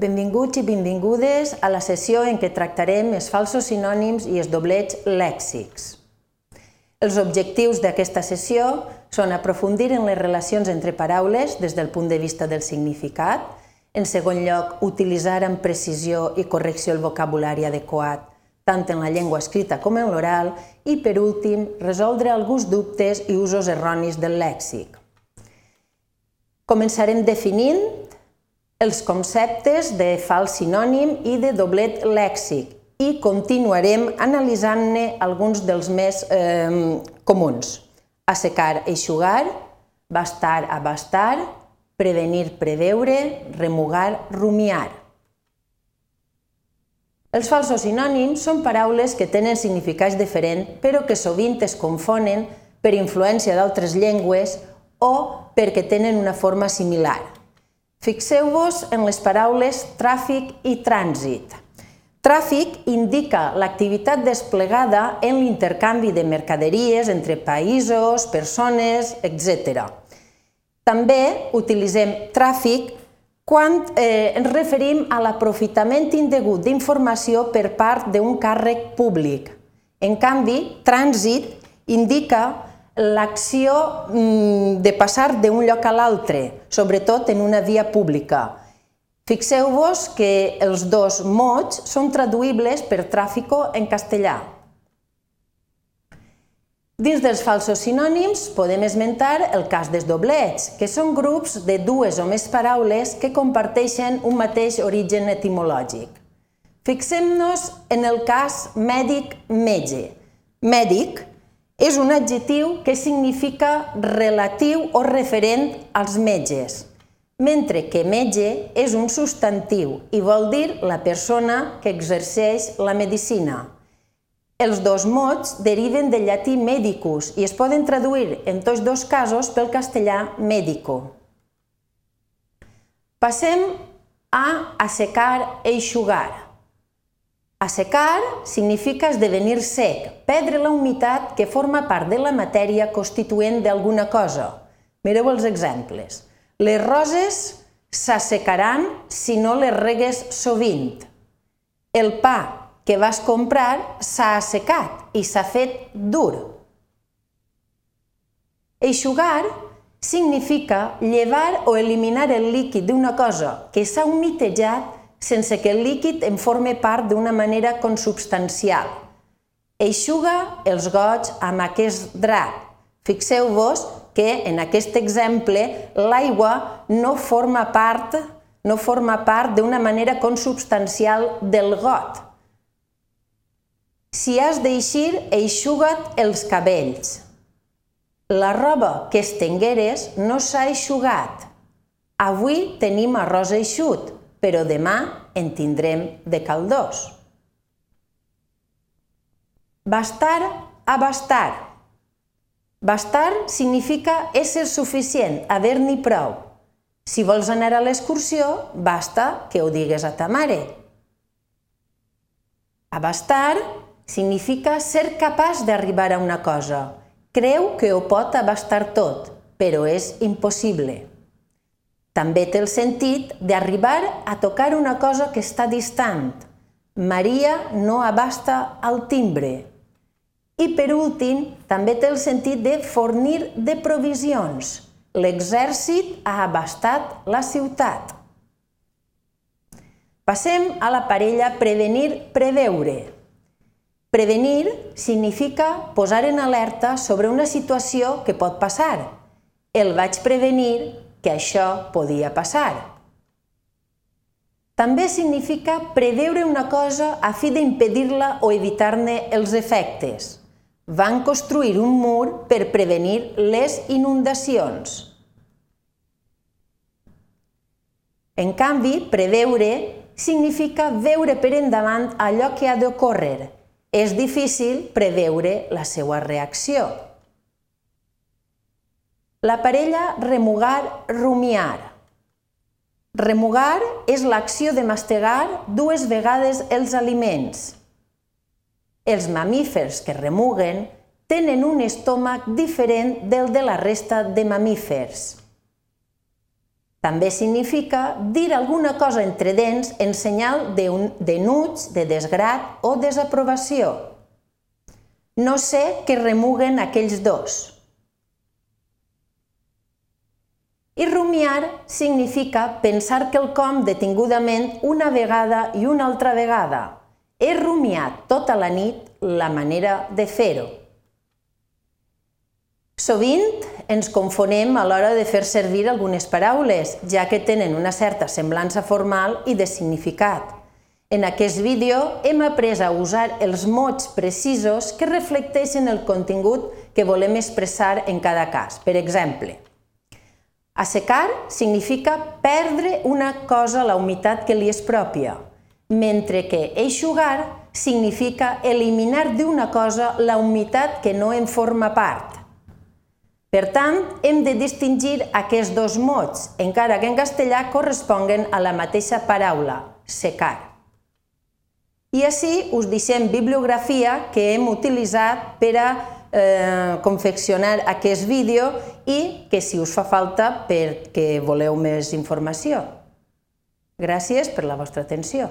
Benvinguts i benvingudes a la sessió en què tractarem els falsos sinònims i els doblets lèxics. Els objectius d'aquesta sessió són aprofundir en les relacions entre paraules des del punt de vista del significat, en segon lloc, utilitzar amb precisió i correcció el vocabulari adequat, tant en la llengua escrita com en l'oral, i, per últim, resoldre alguns dubtes i usos erronis del lèxic. Començarem definint els conceptes de fals sinònim i de doblet lèxic i continuarem analitzant-ne alguns dels més eh, comuns. Assecar, eixugar, bastar, abastar, prevenir, preveure, remugar, rumiar. Els falsos sinònims són paraules que tenen significats diferents però que sovint es confonen per influència d'altres llengües o perquè tenen una forma similar. Fixeu-vos en les paraules tràfic i trànsit. Tràfic indica l'activitat desplegada en l'intercanvi de mercaderies entre països, persones, etc. També utilitzem tràfic quan eh, ens referim a l'aprofitament indegut d'informació per part d'un càrrec públic. En canvi, trànsit indica l'acció mm, de passar d'un lloc a l'altre, sobretot en una via pública. Fixeu-vos que els dos mots són traduïbles per tràfico en castellà. Dins dels falsos sinònims podem esmentar el cas dels doblets, que són grups de dues o més paraules que comparteixen un mateix origen etimològic. Fixem-nos en el cas mèdic-metge. Mèdic és un adjectiu que significa relatiu o referent als metges, mentre que metge és un substantiu i vol dir la persona que exerceix la medicina. Els dos mots deriven del llatí medicus i es poden traduir en tots dos casos pel castellà medico. Passem a assecar, eixugar. Assecar significa esdevenir sec, perdre la humitat que forma part de la matèria constituent d'alguna cosa. Mireu els exemples. Les roses s'assecaran si no les regues sovint. El pa que vas comprar s'ha assecat i s'ha fet dur. Eixugar significa llevar o eliminar el líquid d'una cosa que s'ha humitejat sense que el líquid en forme part d'una manera consubstancial. Eixuga els goig amb aquest drap. Fixeu-vos que en aquest exemple l'aigua no forma part no forma part d'una manera consubstancial del got. Si has d'eixir, eixuga't els cabells. La roba que estengueres no s'ha eixugat. Avui tenim arròs eixut, però demà en tindrem de caldós. Bastar a bastar. Bastar significa ésser suficient, haver-n'hi prou. Si vols anar a l'excursió, basta que ho digues a ta mare. Abastar significa ser capaç d'arribar a una cosa. Creu que ho pot abastar tot, però és impossible. També té el sentit d'arribar a tocar una cosa que està distant. Maria no abasta el timbre. I per últim, també té el sentit de fornir de provisions. L'exèrcit ha abastat la ciutat. Passem a la parella prevenir-preveure. Prevenir significa posar en alerta sobre una situació que pot passar. El vaig prevenir que això podia passar. També significa preveure una cosa a fi d'impedir-la o evitar-ne els efectes. Van construir un mur per prevenir les inundacions. En canvi, preveure significa veure per endavant allò que ha d'ocórrer. És difícil preveure la seva reacció. La parella remugar-rumiar. Remugar és l'acció de mastegar dues vegades els aliments. Els mamífers que remuguen tenen un estómac diferent del de la resta de mamífers. També significa dir alguna cosa entre dents en senyal d'enuig, de desgrat o desaprovació. No sé què remuguen aquells dos. I rumiar significa pensar quelcom detingudament una vegada i una altra vegada. He rumiat tota la nit la manera de fer-ho. Sovint ens confonem a l'hora de fer servir algunes paraules, ja que tenen una certa semblança formal i de significat. En aquest vídeo hem après a usar els mots precisos que reflecteixen el contingut que volem expressar en cada cas. Per exemple, assecar significa perdre una cosa a la humitat que li és pròpia, mentre que eixugar significa eliminar d'una cosa la humitat que no en forma part. Per tant, hem de distingir aquests dos mots, encara que en castellà corresponguen a la mateixa paraula, secar. I així us deixem bibliografia que hem utilitzat per a eh, confeccionar aquest vídeo i que si us fa falta perquè voleu més informació. Gràcies per la vostra atenció.